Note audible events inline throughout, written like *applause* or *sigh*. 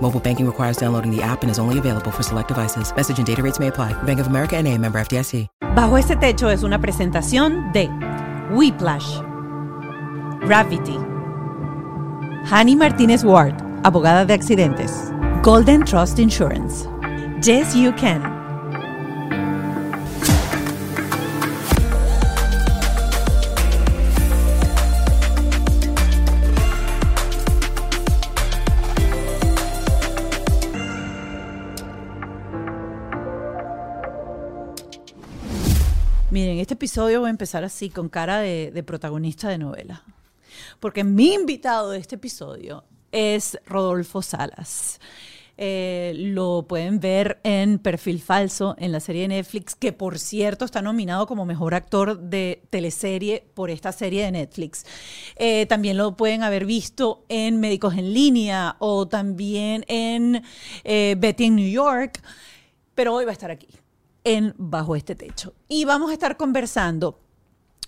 Mobile banking requires downloading the app and is only available for select devices. Message and data rates may apply. Bank of America and a member FDIC. Bajo este techo es una presentación de Whiplash, Gravity, Hani Martínez Ward, abogada de accidentes, Golden Trust Insurance, Yes You Can. Miren, este episodio voy a empezar así, con cara de, protagonista de novela. Porque mi invitado de este episodio es Rodolfo Salas. Eh, lo pueden ver en Perfil Falso, en la serie de Netflix, que por cierto está nominado como mejor actor de teleserie por esta serie de Netflix. Eh, también lo pueden haber visto en Médicos en Línea o también en eh, Betty en New York, pero hoy va a estar aquí, Bajo este Techo. Y vamos a estar conversando.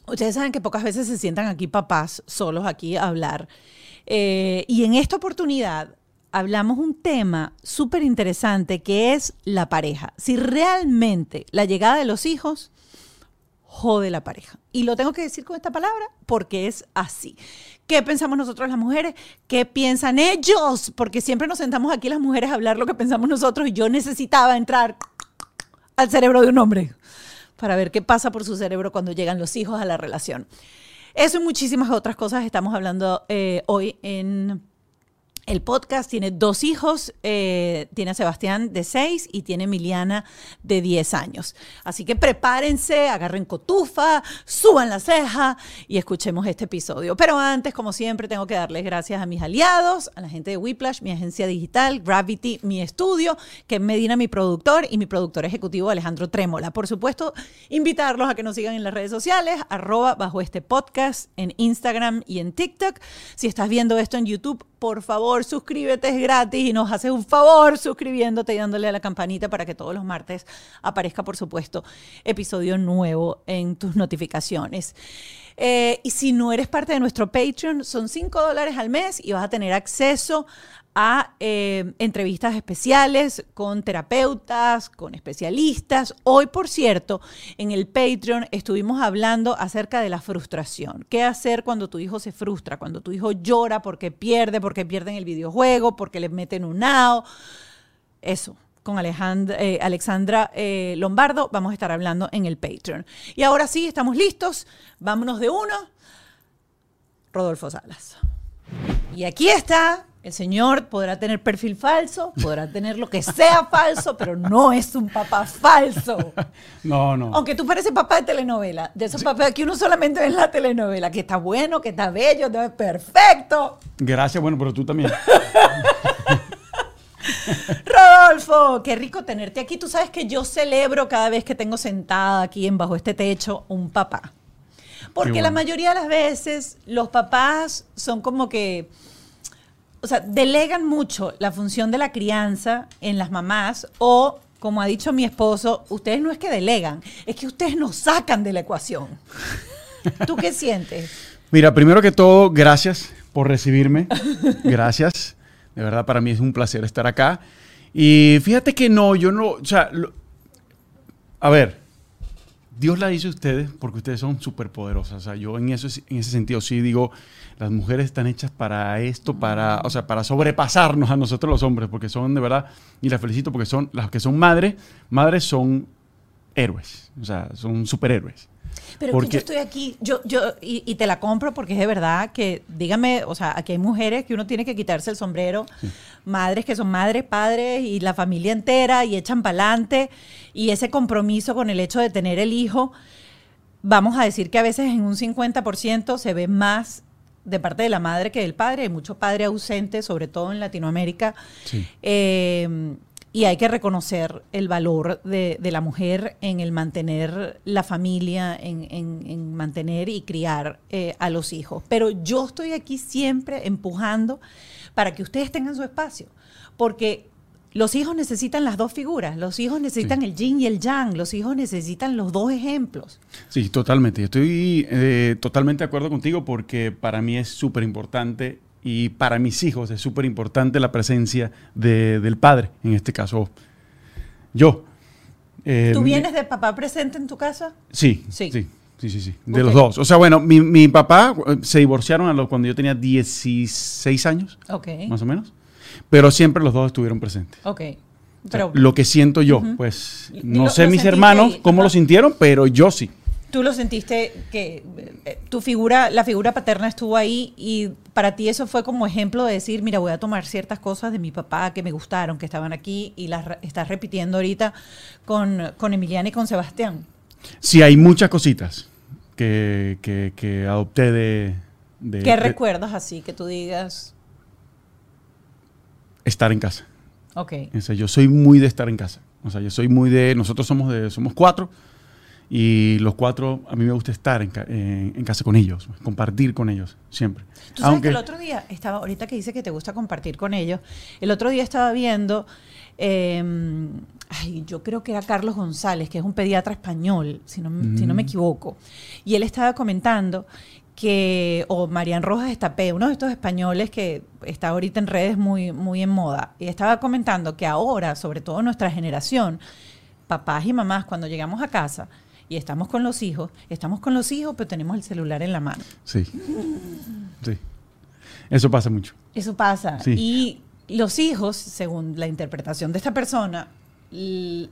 Ustedes saben que pocas veces se sientan aquí papás solos aquí a hablar. Eh, y en esta oportunidad hablamos un tema súper interesante que es la pareja. Si realmente la llegada de los hijos jode la pareja. Y lo tengo que decir con esta palabra porque es así. ¿Qué pensamos nosotros las mujeres? ¿Qué piensan ellos? Porque siempre nos sentamos aquí las mujeres a hablar lo que pensamos nosotros y yo necesitaba entrar al cerebro de un hombre para ver qué pasa por su cerebro cuando llegan los hijos a la relación. Eso y muchísimas otras cosas estamos hablando eh, hoy en el podcast. Tiene dos hijos, eh, tiene a Sebastián de 6 y tiene a Emiliana de 10 años. Así que prepárense, agarren cotufa, suban la ceja y escuchemos este episodio. Pero antes, como siempre, tengo que darles gracias a mis aliados, a la gente de Whiplash, mi agencia digital, Gravity, mi estudio, que Medina, mi productor, y mi productor ejecutivo, Alejandro Trémola. Por supuesto, invitarlos a que nos sigan en las redes sociales, arroba bajo este podcast, en Instagram y en TikTok. Si estás viendo esto en YouTube, por favor, suscríbete, es gratis y nos haces un favor suscribiéndote y dándole a la campanita para que todos los martes aparezca, por supuesto, episodio nuevo en tus notificaciones. Eh, y si no eres parte de nuestro Patreon, son 5 dólares al mes y vas a tener acceso a eh, entrevistas especiales con terapeutas, con especialistas. Hoy, por cierto, en el Patreon estuvimos hablando acerca de la frustración. ¿Qué hacer cuando tu hijo se frustra? Cuando tu hijo llora porque pierde, porque pierde en el videojuego, porque le meten un nao. Eso, con Alejandra, eh, Alexandra eh, Lombardo vamos a estar hablando en el Patreon. Y ahora sí, estamos listos. Vámonos de uno. Rodolfo Salas. Y aquí está el señor podrá tener perfil falso, podrá tener lo que sea falso, pero no es un papá falso. *laughs* No, no. Aunque tú pareces papá de telenovela, de esos papás que uno solamente ve en la telenovela, que está bueno, que está bello, que es perfecto. Gracias, bueno, pero tú también. *laughs* *laughs* Rodolfo, qué rico tenerte aquí. Tú sabes que yo celebro cada vez que tengo sentada aquí en bajo este techo un papá. Porque bueno. la mayoría de las veces los papás son como que o sea, delegan mucho la función de la crianza en las mamás o, como ha dicho mi esposo, ustedes no es que delegan, es que ustedes nos sacan de la ecuación. *laughs* ¿Tú qué sientes? Mira, primero que todo, gracias por recibirme. Gracias. De verdad, para mí es un placer estar acá. Y fíjate que no, yo no, o sea, lo- a ver, Dios la hizo a ustedes porque ustedes son súper poderosas. Yo en, eso, en ese sentido sí digo, las mujeres están hechas para esto, para, o sea, para sobrepasarnos a nosotros los hombres, porque son de verdad, y las felicito porque son las que son madres, madres son héroes, o sea, son superhéroes. Pero que Porque- yo estoy aquí, yo, yo, y, y te la compro porque es de verdad que, dígame, o sea, aquí hay mujeres que uno tiene que quitarse el sombrero, madres que son madres, padres y la familia entera y echan pa'lante y ese compromiso con el hecho de tener el hijo, vamos a decir que a veces en un 50% se ve más de parte de la madre que del padre, hay mucho padre ausente, sobre todo en Latinoamérica. Sí. Eh, y hay que reconocer el valor de, de la mujer en el mantener la familia, en, en- en mantener y criar eh, a los hijos. Pero yo estoy aquí siempre empujando para que ustedes tengan su espacio, porque los hijos necesitan las dos figuras, los hijos necesitan Sí. el yin y el yang, los hijos necesitan los dos ejemplos. Sí, totalmente. Estoy eh, totalmente de acuerdo contigo porque para mí es súper importante y para mis hijos es súper importante la presencia de- del padre, en este caso yo. Eh, ¿Tú vienes de papá presente en tu casa? Sí, Sí. sí, sí, sí, sí, de los dos. O sea, bueno, mi, mi papá eh, se divorciaron a lo- cuando yo tenía 16 años, Ok, más o menos, pero siempre los dos estuvieron presentes. ok. O sea, Pero lo que siento yo, pues no lo- sé lo mis hermanos ahí, cómo ajá. lo sintieron, pero yo sí. Tú lo sentiste que eh, tu figura, la figura paterna estuvo ahí y para ti eso fue como ejemplo de decir, mira, voy a tomar ciertas cosas de mi papá que me gustaron, que estaban aquí y las estás repitiendo ahorita con, con Emiliana y con Sebastián. Sí, hay muchas cositas que, que- que adopté de, de- ¿Qué de recuerdas así que tú digas, estar en casa. ok, O sea, yo soy muy de estar en casa. O sea, yo soy muy de. Nosotros somos de, somos cuatro. Y los cuatro, a mí me gusta estar en, ca- en- en casa con ellos, compartir con ellos, siempre. Tú sabes que el otro día estaba, ahorita que dice que te gusta compartir con ellos, el otro día estaba viendo, eh, ay, yo creo que era Carlos González, que es un pediatra español, si no, si no me equivoco, y él estaba comentando que, o Marian Rojas Estapé, uno de estos españoles que está ahorita en redes muy, muy en moda, y estaba comentando que ahora, sobre todo nuestra generación, papás y mamás, cuando llegamos a casa y estamos con los hijos, estamos con los hijos, pero tenemos el celular en la mano. Sí. Sí. Eso pasa mucho. Eso pasa. Sí. Y los hijos, según la interpretación de esta persona,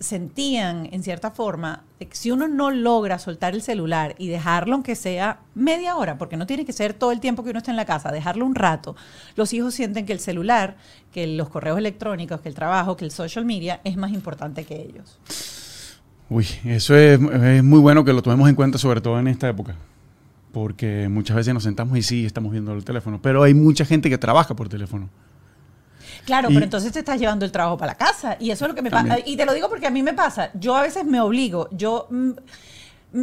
sentían en cierta forma que si uno no logra soltar el celular y dejarlo aunque sea media hora, porque no tiene que ser todo el tiempo que uno está en la casa, dejarlo un rato, los hijos sienten que el celular, que los correos electrónicos, que el trabajo, que el social media es más importante que ellos. Uy, eso es, es muy bueno que lo tomemos en cuenta, sobre todo en esta época. Porque muchas veces nos sentamos y sí, estamos viendo el teléfono. Pero hay mucha gente que trabaja por teléfono. Claro, Y- pero entonces te estás llevando el trabajo para la casa. Y eso es lo que me pasa. Y te lo digo porque a mí me pasa. Yo a veces me obligo. Yo. mm,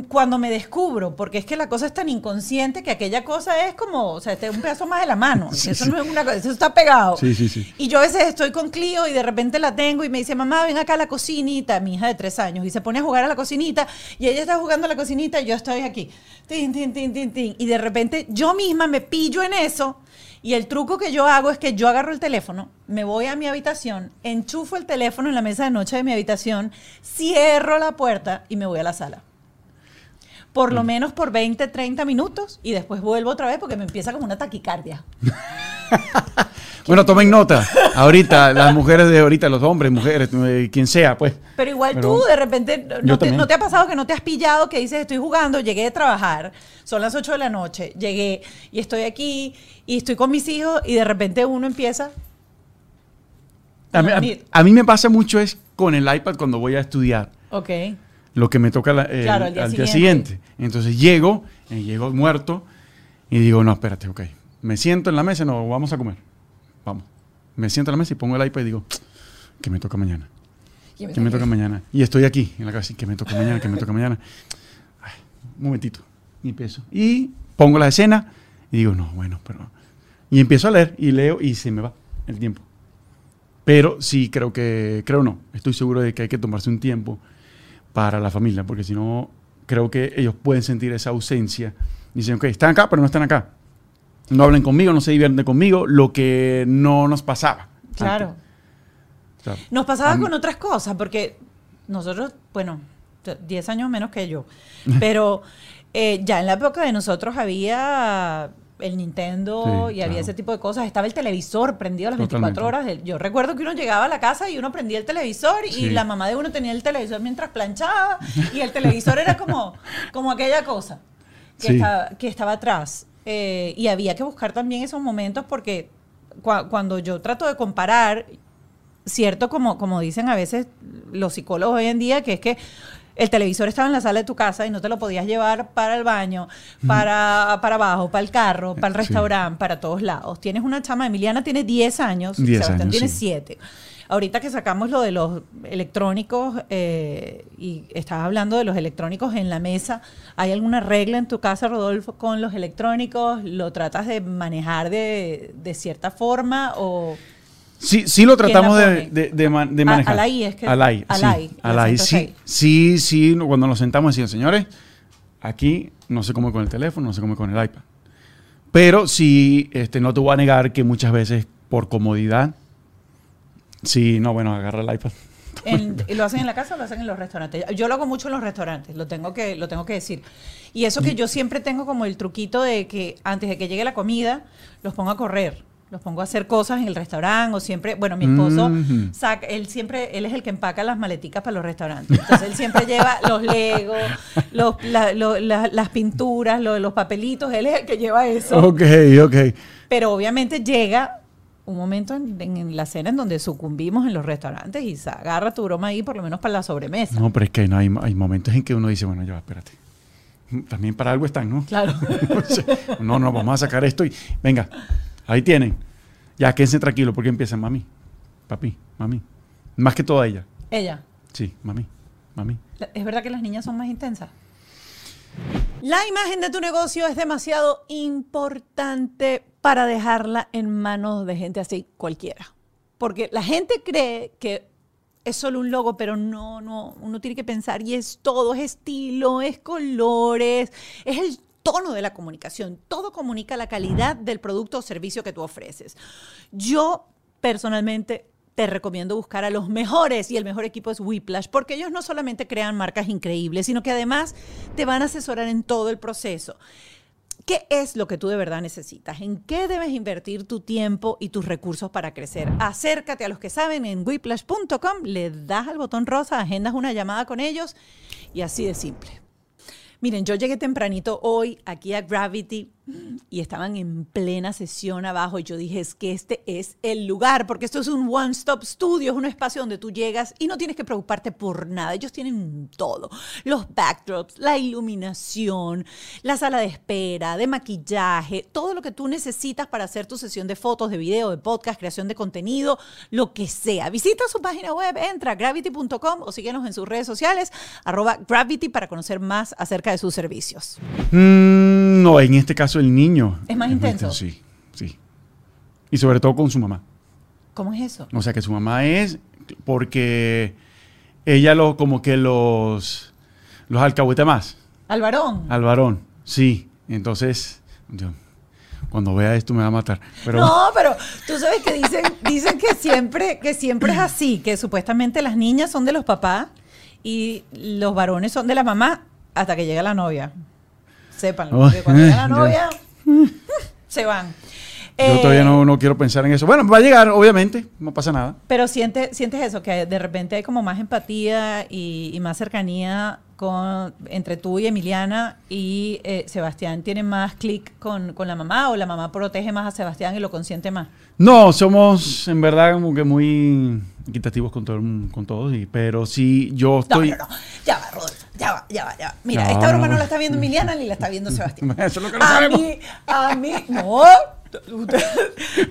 cuando me descubro, porque es que la cosa es tan inconsciente que aquella cosa es como, o sea, este es un pedazo más de la mano. Sí, eso sí. no es una cosa, eso está pegado. Sí, sí, sí. Y yo a veces estoy con Clio y de repente la tengo y me dice, mamá, ven acá a la cocinita, mi hija de tres años, y se pone a jugar a la cocinita y ella está jugando a la cocinita y yo estoy aquí. Tin, tin, tin, tin, tin. Y de repente yo misma me pillo en eso. Y el truco que yo hago es que yo agarro el teléfono, me voy a mi habitación, enchufo el teléfono en la mesa de noche de mi habitación, cierro la puerta y me voy a la sala. Por Mm. lo menos por 20, 30 minutos y después vuelvo otra vez porque me empieza como una taquicardia. *laughs* Bueno, tomen nota. Ahorita, las mujeres de ahorita, los hombres, mujeres, eh, quien sea, pues. Pero igual Pero- tú de repente, no te, no te ha pasado que no te has pillado, que dices, estoy jugando, llegué de trabajar, son las 8 de la noche, llegué y estoy aquí y estoy con mis hijos y de repente uno empieza... A mí, a- a mí me pasa mucho es con el iPad cuando voy a estudiar. Ok. Lo que me toca la- el- Claro, al día siguiente. siguiente. Entonces llego, eh, llego muerto y digo, no, espérate, ok. Me siento en la mesa, no, vamos a comer. Vamos. Me siento en la mesa y pongo el iPad y digo, que me toca mañana. Y me Que me toca- toca mañana. Y estoy aquí en la casa, que me toca mañana, que me toca mañana. Ay, un momentito. Y empiezo. Y pongo la escena y digo, no, bueno, pero... Y empiezo a leer y leo y se me va el tiempo. Pero sí, creo que, creo no, estoy seguro de que hay que tomarse un tiempo para la familia, porque si no, creo que ellos pueden sentir esa ausencia. Dicen, ok, están acá, pero no están acá. No hablen conmigo, no se divierten conmigo, lo que no nos pasaba. Claro. antes. O sea, Nos pasaba con otras cosas, porque nosotros, bueno, 10 años menos que yo, pero eh, ya en la época de nosotros había el Nintendo Sí, y había claro. ese tipo de cosas. Estaba el televisor prendido a las Totalmente. 24 horas. Yo recuerdo que uno llegaba a la casa y uno prendía el televisor y la mamá de uno tenía el televisor mientras planchaba y el televisor era como, como aquella cosa que, Sí. estaba, que estaba atrás. Eh, y había que buscar también esos momentos porque cua- cuando yo trato de comparar, cierto, como, como dicen a veces los psicólogos hoy en día, que es que el televisor estaba en la sala de tu casa y no te lo podías llevar para el baño, para, para abajo, para el carro, para el Sí. restaurante, para todos lados. Tienes una chama, Emiliana tiene 10 años, 10 Sebastián años, tiene sí. 7. Ahorita que sacamos lo de los electrónicos eh, y estabas hablando de los electrónicos en la mesa, ¿hay alguna regla en tu casa, Rodolfo, con los electrónicos? ¿Lo tratas de manejar de, de cierta forma o...? Sí, sí lo ¿Quién tratamos de, de, de man- de A- manejar. Alay es que- Alay, Alay, sí. la Alay, sí. Sí, sí, cuando nos sentamos decían, señores, aquí no se come con el teléfono, no se come con el iPad. Pero sí, este, no te voy a negar que muchas veces por comodidad, sí, no, bueno, agarra el iPad. *laughs* En- ¿y ¿Lo hacen en la casa o lo hacen en los restaurantes? Yo lo hago mucho en los restaurantes, lo tengo que, lo tengo que decir. Y eso que yo siempre tengo como el truquito de que antes de que llegue la comida, los pongo a correr. Los pongo a hacer cosas en el restaurante o siempre, bueno, mi esposo saca, él siempre, él es el que empaca las maleticas para los restaurantes. Entonces él siempre lleva los legos, los, la- lo- la- las pinturas, lo- los papelitos, él es el que lleva eso. Ok, ok. Pero obviamente llega un momento en, la cena en donde sucumbimos en los restaurantes y se agarra tu broma ahí por lo menos para la sobremesa. No, pero es que no, hay, hay momentos en que uno dice, bueno, ya, espérate. También para algo están, ¿no? Claro. *laughs* no, no, vamos a sacar esto y venga, ahí tienen. Ya, quédense tranquilos porque empiezan, mami, papi, mami. Más que toda ella. Ella. Sí, mami, mami. ¿Es verdad que las niñas son más intensas? La imagen de tu negocio es demasiado importante para dejarla en manos de gente así cualquiera. Porque la gente cree que es solo un logo, pero no, no, uno tiene que pensar y es todo, es estilo, es colores, es el tono de la comunicación. Todo comunica la calidad del producto o servicio que tú ofreces. Yo personalmente te recomiendo buscar a los mejores y el mejor equipo es Whiplash porque ellos no solamente crean marcas increíbles, sino que además te van a asesorar en todo el proceso. ¿Qué es lo que tú de verdad necesitas? ¿En qué debes invertir tu tiempo y tus recursos para crecer? Acércate a los que saben en whiplash.com, le das al botón rosa, agendas una llamada con ellos y así de simple. Miren, yo llegué tempranito hoy aquí a Gravity y estaban en plena sesión abajo y yo dije, es que este es el lugar, porque esto es un one-stop studio, es un espacio donde tú llegas y no tienes que preocuparte por nada. Ellos tienen todo, los backdrops, la iluminación, la sala de espera, de maquillaje, todo lo que tú necesitas para hacer tu sesión de fotos, de video, de podcast, creación de contenido, lo que sea. Visita su página web, entra a gravity.com o síguenos en sus redes sociales, arroba gravity para conocer más acerca de sus servicios. Mm, no, en este caso el niño. ¿Es más intenso? Sí, sí. Y sobre todo con su mamá. ¿Cómo es eso? O sea que su mamá es porque ella lo, como que los, los alcahueta más Al varón. al varón. Sí. Entonces, Dios, cuando vea esto me va a matar. Pero no, pero tú sabes que dicen, *laughs* dicen que siempre, que siempre es así, que supuestamente las niñas son de los papás y los varones son de la mamá hasta que llega la novia. Sépanlo, Oh, porque cuando llega la *laughs* novia, *laughs* se van. yo Eh, todavía no, no quiero pensar en eso. Bueno, va a llegar, obviamente, no pasa nada. Pero siente, sientes eso, que de repente hay como más empatía y, y más cercanía con, entre tú y Emiliana y eh, Sebastián tiene más clic con, con la mamá o la mamá protege más a Sebastián y lo consiente más. No, somos en verdad como que muy equitativos con, todo, con todos, y, pero sí, yo No, estoy... no, no, ya va, Rodolfo, ya va, ya va, ya va. Mira, No, esta broma no. la está viendo Emiliana ni la está viendo Sebastián. *laughs* Eso es lo que no a sabemos. mí, a mí, no.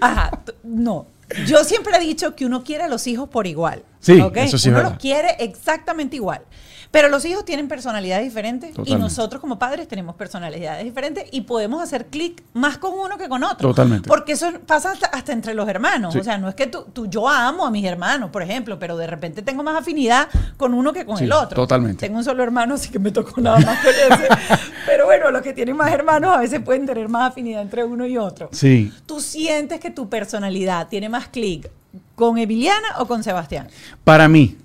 Ajá, no. Yo siempre he dicho que uno quiere a los hijos por igual. Sí, ¿ok? eso sí Uno los quiere exactamente igual. Pero los hijos tienen personalidades diferentes y nosotros como padres tenemos personalidades diferentes y podemos hacer clic más con uno que con otro. Totalmente. Porque eso pasa hasta, hasta entre los hermanos. Sí. O sea, no es que tú, tú- yo amo a mis hermanos, por ejemplo, pero de repente tengo más afinidad con uno que con Sí, el otro. totalmente. Tengo un solo hermano, así que me tocó nada más con ese. *laughs* pero bueno, los que tienen más hermanos a veces pueden tener más afinidad entre uno y otro. Sí, ¿Tú sientes que tu personalidad tiene más clic con Emiliana o con Sebastián? para mí,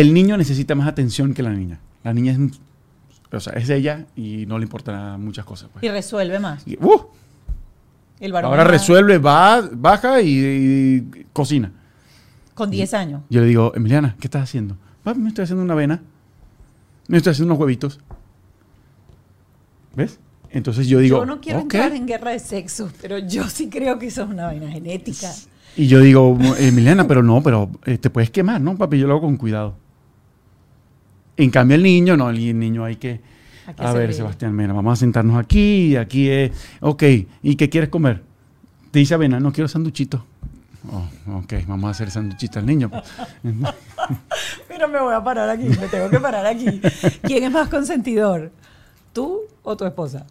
el niño necesita más atención que la niña. La niña es, o sea, es ella y no le importan muchas cosas. pues. Y resuelve más. Y, ¡uh! El varón Ahora resuelve, va, baja y, y cocina. Con 10 años. Yo le digo, Emiliana, ¿qué estás haciendo? Papi, me estoy haciendo una avena. Me estoy haciendo unos huevitos. ¿Ves? Entonces yo digo, yo no quiero entrar en guerra de sexos, pero yo sí creo que eso es una vaina genética. Y yo digo, Emiliana, pero no, pero eh, te puedes quemar, ¿no, papi? Yo lo hago con cuidado. En cambio, el niño, no, el niño hay que... Hay que A ver. Sebastián, mira, vamos a sentarnos aquí, aquí es... Ok, ¿y qué quieres comer? Te dice avena, no quiero sanduchito. Oh, ok, vamos a hacer sanduchito al niño. *laughs* Mira, me voy a parar aquí, me tengo que parar aquí. ¿Quién es más consentidor? ¿Tú o tu esposa?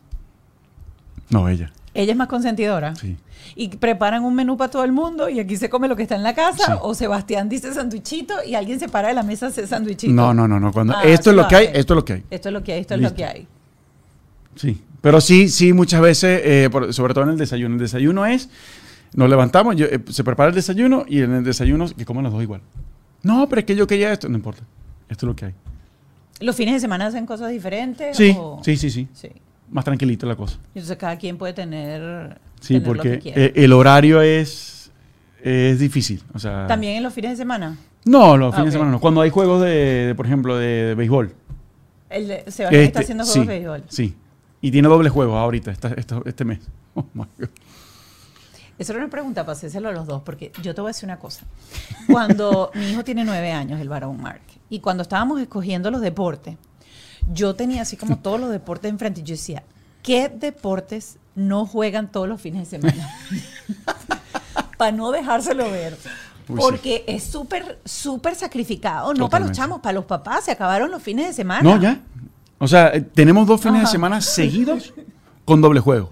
No, ella. Ella es más consentidora. Sí. Y preparan un menú para todo el mundo y aquí se come lo que está en la casa. Sí. O Sebastián dice sanduichito y alguien se para de la mesa a hacer sanduichito. No, no, no, no. Cuando, Ah, esto es lo que hay, hace. esto es lo que hay. Esto es lo que hay, esto es lo que hay. Sí. Pero sí, sí, muchas veces, eh, por- sobre todo en el desayuno. El desayuno es, nos levantamos, yo, eh, se prepara el desayuno y en el desayuno que comen los dos igual. No, pero es que yo quería esto, no importa. Esto es lo que hay. ¿Los fines de semana hacen cosas diferentes? Sí, o- sí, sí, sí. Sí. Más tranquilito la cosa. Entonces cada quien puede tener, Sí, tener lo porque que quiera. eh, el horario es, es difícil. O sea, ¿También en los fines de semana? No, los Ah, fines ok. de semana no. Cuando hay juegos de, de, por ejemplo, de, de béisbol. El de- Sebastián está Este, haciendo sí, juegos de béisbol. Sí. Y tiene doble juego ahorita, esta- esta- este mes. *laughs* Oh, my God. Eso era una pregunta para hacérselo a los dos, porque yo te voy a decir una cosa. Cuando *laughs* mi hijo tiene nueve años, el varón Mark, y cuando estábamos escogiendo los deportes, yo tenía así como todos los deportes enfrente y yo decía, ¿qué deportes no juegan todos los fines de semana? *laughs* para no dejárselo ver. Uy, Porque es súper, súper sacrificado. No para los chamos, para los papás. Se acabaron los fines de semana. No, ya. O sea, tenemos dos fines Ajá. de semana seguidos con doble juego.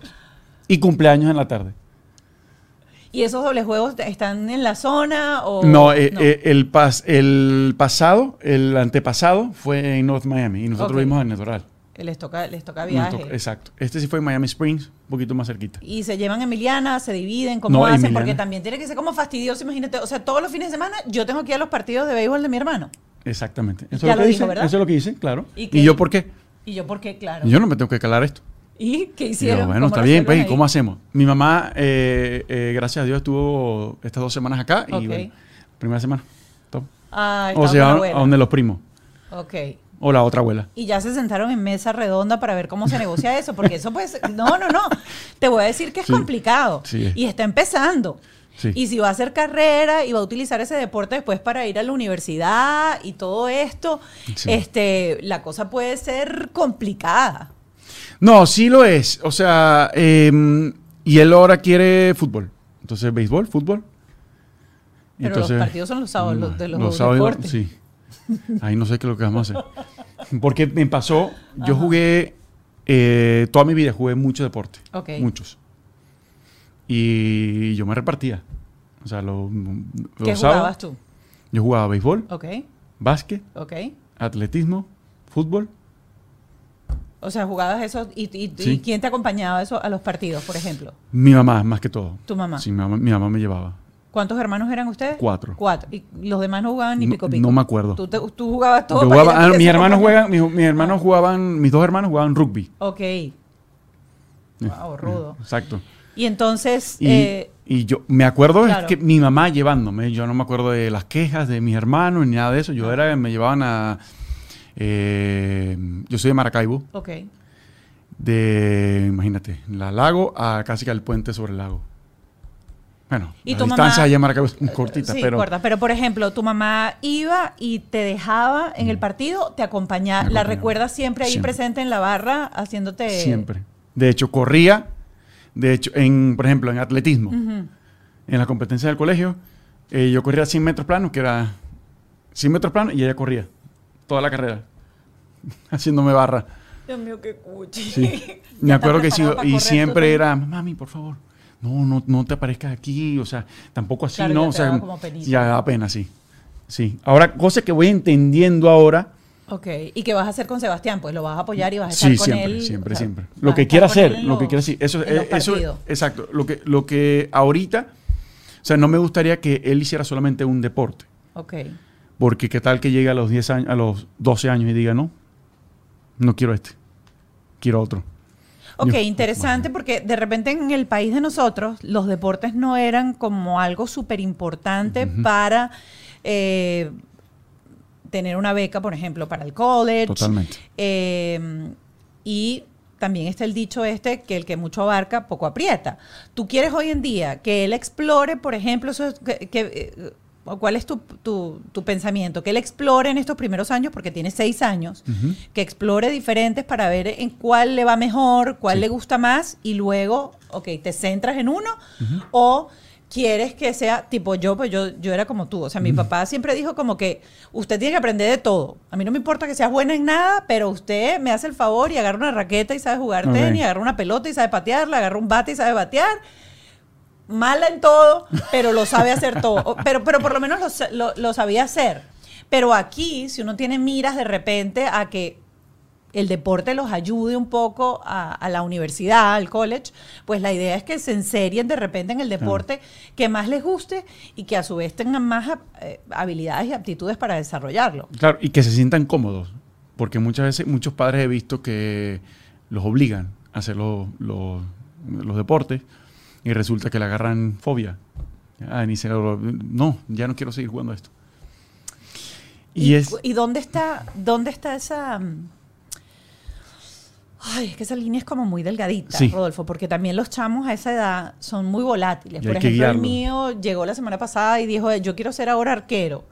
Y cumpleaños en la tarde. ¿Y esos dobles juegos están en la zona o No, eh, eh, el, pas, el pasado, el antepasado fue en North Miami y nosotros Ok. vimos en Doral. les toca, les toca viaje? exacto. Este sí fue en Miami Springs, un poquito más cerquita. Y se llevan Emiliana, se dividen, ¿cómo No, hacen? Emiliana. Porque también tiene que ser como fastidioso, imagínate. O sea, todos los fines de semana yo tengo que ir a los partidos de béisbol de mi hermano. Exactamente. Eso, Ya es lo lo que dijo, eso es lo que dice, claro. ¿Y ¿Y, yo por qué? Y yo, ¿por qué? Claro. Yo no me tengo que calar esto. ¿Y qué Y yo, hicieron? bueno, ¿Cómo está bien, pues, ¿y cómo hacemos? Mi mamá, eh, eh, gracias a Dios, estuvo estas dos semanas acá y Ok. bueno, primera semana. Tom. Ah, O sea, a donde los primos. Ok. O la otra abuela. Y ya se sentaron en mesa redonda para ver cómo se negocia eso, porque eso pues, no, no, no. Te voy a decir que es Sí. complicado. Sí. Y está empezando. Sí. Y si va a hacer carrera y va a utilizar ese deporte después para ir a la universidad y todo esto, Sí. este, la cosa puede ser complicada. No, sí lo es. O sea, em, y él ahora quiere fútbol. Entonces, béisbol, fútbol. Pero los partidos son los sábados, los de los sábados, deportes. Sí. Ahí no sé qué es lo que vamos a hacer. Porque me pasó, yo jugué, eh, toda mi vida jugué mucho deporte. Ok. Muchos. Y yo me repartía. O sea, lo- los ¿Qué sábados, jugabas tú? Yo jugaba béisbol, Ok, básquet, ok. atletismo, fútbol. O sea, jugabas eso y, y- y Sí. quién te acompañaba eso a los partidos, por ejemplo. Mi mamá, más que todo. Tu mamá. Sí, mi mamá, mi mamá me llevaba. ¿Cuántos hermanos eran ustedes? Cuatro. Cuatro. Y los demás no jugaban ni pico pico. no me acuerdo. Tú, te- tú jugabas todo. Yo jugaba- ah, mis hermanos acompañaban. juegan, mis, mis hermanos jugaban, mis dos hermanos jugaban rugby. Ok. Wow, rudo. Exacto. Y entonces, Y, eh, y yo me acuerdo claro. es que mi mamá llevándome, yo no me acuerdo de las quejas de mis hermanos ni nada de eso. Yo Ah. era, me llevaban a, eh, yo soy de Maracaibo, ok. de, imagínate, la lago a casi que al puente sobre el lago. Bueno, ¿Y la tu distancia mamá- allá en Maracaibo es cortita, sí, pero corta. Pero, por ejemplo, tu mamá iba y te dejaba en el partido, te acompañaba. Mm. ¿La recuerdas siempre ahí Siempre. presente en la barra haciéndote...? siempre. De hecho, corría, de hecho, en, por ejemplo, en atletismo, en la competencia del colegio, eh, yo corría 100 metros planos, que era 100 metros planos, y ella corría toda la carrera, *laughs* haciéndome barra. Dios mío, qué cuchi. Sí. *laughs* Me acuerdo que sí, y siempre era, mami, por favor, no, no, no te aparezcas aquí, o sea, tampoco así, Claro, ¿no? ya O sea, ya da pena, sí. Sí. Ahora, cosa que voy entendiendo ahora, Ok, ¿y qué vas a hacer con Sebastián? Pues lo vas a apoyar y vas a estar sí, con siempre, él. siempre, o sea, siempre. Lo que quiera hacer, lo que quiera decir, eso, eh, eso, exacto, lo que, lo que ahorita, o sea, no me gustaría que él hiciera solamente un deporte, Ok, porque qué tal que llegue a los 10 años, a los 12 años y diga, no, no quiero este, quiero otro. Ok, interesante porque de repente en el país de nosotros los deportes no eran como algo súper importante para eh, tener una beca, por ejemplo, para el college. Totalmente. Eh, y también está el dicho este que el que mucho abarca, poco aprieta. Tú quieres hoy en día que él explore, por ejemplo, eso es que, que, eh, ¿cuál es tu, tu- tu pensamiento? Que él explore en estos primeros años, porque tiene seis años, que explore diferentes para ver en cuál le va mejor, cuál Sí. le gusta más, y luego, ok, te centras en uno, o quieres que sea tipo yo, pues yo, yo era como tú. O sea, mi papá siempre dijo como que usted tiene que aprender de todo. A mí no me importa que seas buena en nada, pero usted me hace el favor y agarra una raqueta y sabe jugar tenis, agarra una pelota y sabe patearla, agarra un bate y sabe batear. Mala en todo, pero lo sabe hacer todo. Pero, pero por lo menos lo, lo- lo sabía hacer. Pero aquí, si uno tiene miras de repente a que el deporte los ayude un poco a, a la universidad, al college, pues la idea es que se enserien de repente en el deporte que más les guste y que a su vez tengan más eh, habilidades y aptitudes para desarrollarlo. Claro, y que se sientan cómodos. Porque muchas veces, muchos padres he visto que los obligan a hacer los, los- los deportes y resulta que le agarran fobia. Ah, ni se, no, ya no quiero seguir jugando esto. Y, es. cu- ¿y dónde está, dónde está esa... Ay, es que esa línea es como muy delgadita, Sí. Rodolfo, porque también los chamos a esa edad son muy volátiles. Y Por ejemplo, el mío llegó la semana pasada y dijo, yo quiero ser ahora arquero.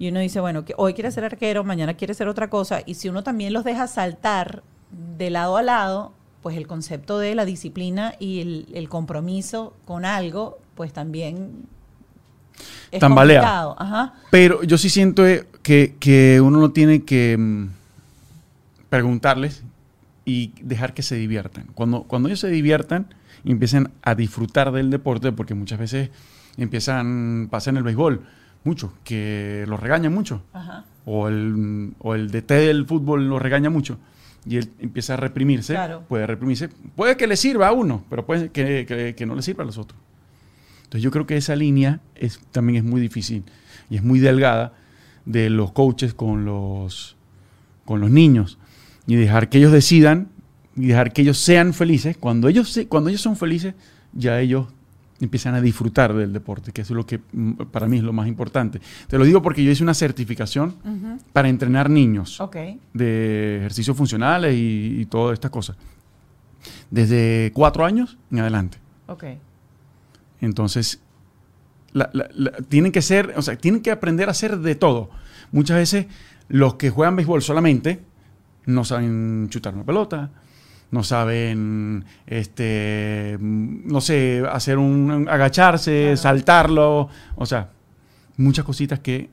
Y uno dice, bueno, que hoy quiere ser arquero, mañana quiere ser otra cosa. Y si uno también los deja saltar de lado a lado, pues el concepto de la disciplina y el, el compromiso con algo, pues también es Tambalea. Ajá. Pero yo sí siento que, que uno no tiene que mm, preguntarles y dejar que se diviertan. Cuando, cuando ellos se diviertan y empiecen a disfrutar del deporte, porque muchas veces empiezan, pasa en el béisbol, mucho, que los regañan mucho. Ajá. O el, o el DT del fútbol lo regaña mucho. Y él empieza a reprimirse. Claro. Puede reprimirse. Puede que le sirva a uno, pero puede que, que- que no le sirva a los otros. Entonces yo creo que esa línea es, también es muy difícil y es muy delgada de los coaches con los, con los niños. Y dejar que ellos decidan y dejar que ellos sean felices. Cuando ellos, cuando ellos son felices, ya ellos empiezan a disfrutar del deporte, que eso es lo que mm, para mí es lo más importante. Te lo digo porque yo hice una certificación para entrenar niños de ejercicios funcionales y, y todas estas cosas. Desde cuatro años en adelante. Entonces, la- la- la- tienen que ser, o sea, tienen que aprender a hacer de todo. Muchas veces los que juegan béisbol solamente no saben chutar una pelota, no saben, este, no sé, hacer un, agacharse, Claro. saltarlo, o sea, muchas cositas que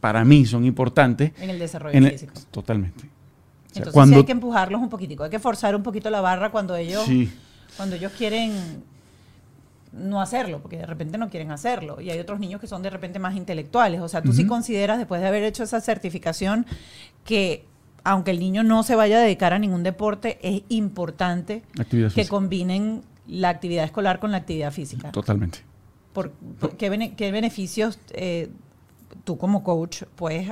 para mí son importantes. En el desarrollo en el- físico. totalmente. O sea, Entonces cuando, sí hay que empujarlos un poquitico, hay que forzar un poquito la barra cuando ellos, sí, cuando ellos quieren no hacerlo, porque de repente no quieren hacerlo. Y hay otros niños que son de repente más intelectuales. O sea, tú sí consideras, después de haber hecho esa certificación, que aunque el niño no se vaya a dedicar a ningún deporte, es importante actividad que física. combinen la actividad escolar con la actividad física. Totalmente. por, por- ¿qué, bene- qué beneficios eh, tú como coach puedes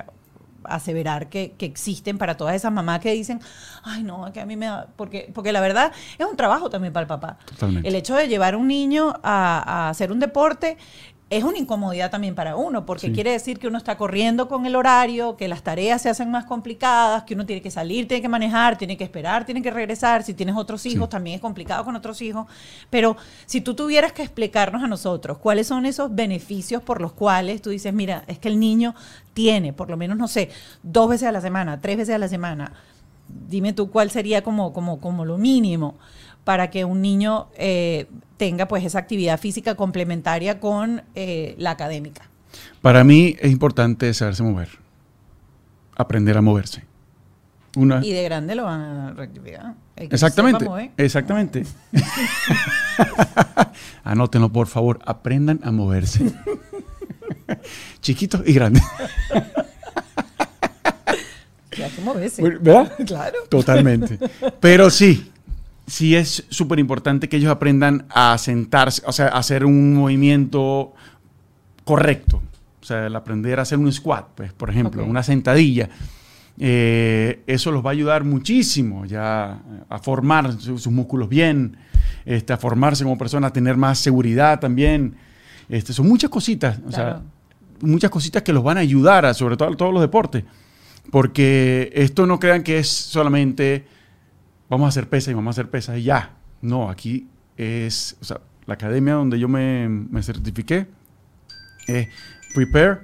aseverar que, que existen para todas esas mamás que dicen, ay no, que a mí me da, porque, porque la verdad es un trabajo también para el papá. Totalmente. El hecho de llevar a un niño a, a hacer un deporte es una incomodidad también para uno, porque Sí. quiere decir que uno está corriendo con el horario, que las tareas se hacen más complicadas, que uno tiene que salir, tiene que manejar, tiene que esperar, tiene que regresar. Si tienes otros hijos, Sí. también es complicado con otros hijos. Pero si tú tuvieras que explicarnos a nosotros cuáles son esos beneficios por los cuales tú dices, mira, es que el niño tiene, por lo menos, no sé, dos veces a la semana, tres veces a la semana, dime tú cuál sería como, como, como lo mínimo para que un niño eh, tenga pues esa actividad física complementaria con eh, la académica. Para mí es importante saberse mover. Aprender a moverse. Una, Y de grande lo van a rectificar. Exactamente. Exactamente. *laughs* *laughs* Anótenlo, por favor. Aprendan a moverse. *laughs* Chiquitos y grandes. Hay que moverse. ¿Verdad? Claro. Totalmente. Pero sí, sí es súper importante que ellos aprendan a sentarse, o sea, a hacer un movimiento correcto. O sea, el aprender a hacer un squat, pues, por ejemplo, una sentadilla. eh, eso los va a ayudar muchísimo ya a formar su- sus músculos bien, este, a formarse como persona, a tener más seguridad también. Este, son muchas cositas, o sea, muchas cositas que los van a ayudar, a, sobre todo a todos los deportes. Porque esto no crean que es solamente vamos a hacer pesas y vamos a hacer pesas y ya. No, aquí es, o sea, la academia donde yo me, me certifiqué es Prepare,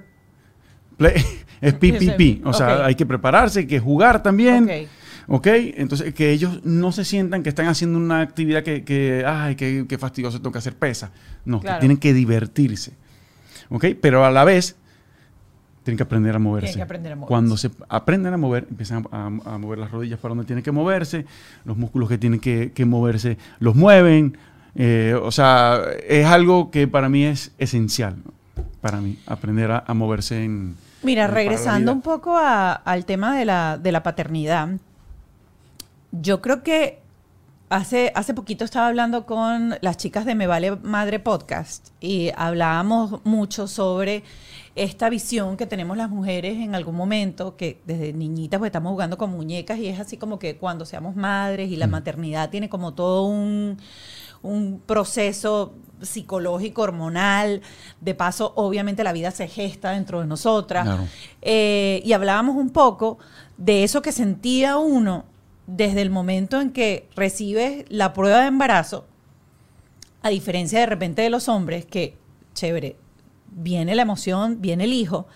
Play, *laughs* es PPP. O sea, hay que prepararse, hay que jugar también. Ok. ¿Ok? Entonces, que ellos no se sientan que están haciendo una actividad que, que ay, qué, qué fastidioso, tengo que hacer pesa. No, Claro. que tienen que divertirse. ¿Ok? Pero a la vez, tienen que aprender a moverse. Tienen que aprender a moverse. Cuando se aprenden a mover, empiezan a, a mover las rodillas para donde tienen que moverse, los músculos que tienen que, que moverse los mueven. Eh, o sea, es algo que para mí es esencial. ¿no? Para mí, aprender a, a moverse en. Mira, en- regresando un poco a- al tema de la, de la paternidad, yo creo que hace, hace poquito estaba hablando con las chicas de Me Vale Madre Podcast y hablábamos mucho sobre esta visión que tenemos las mujeres en algún momento, que desde niñitas pues estamos jugando con muñecas y es así como que cuando seamos madres y la maternidad tiene como todo un, un proceso psicológico, hormonal, de paso obviamente la vida se gesta dentro de nosotras. Claro. Eh, y hablábamos un poco de eso que sentía uno desde el momento en que recibes la prueba de embarazo, a diferencia de repente de los hombres, que, chévere, viene la emoción, viene el hijo,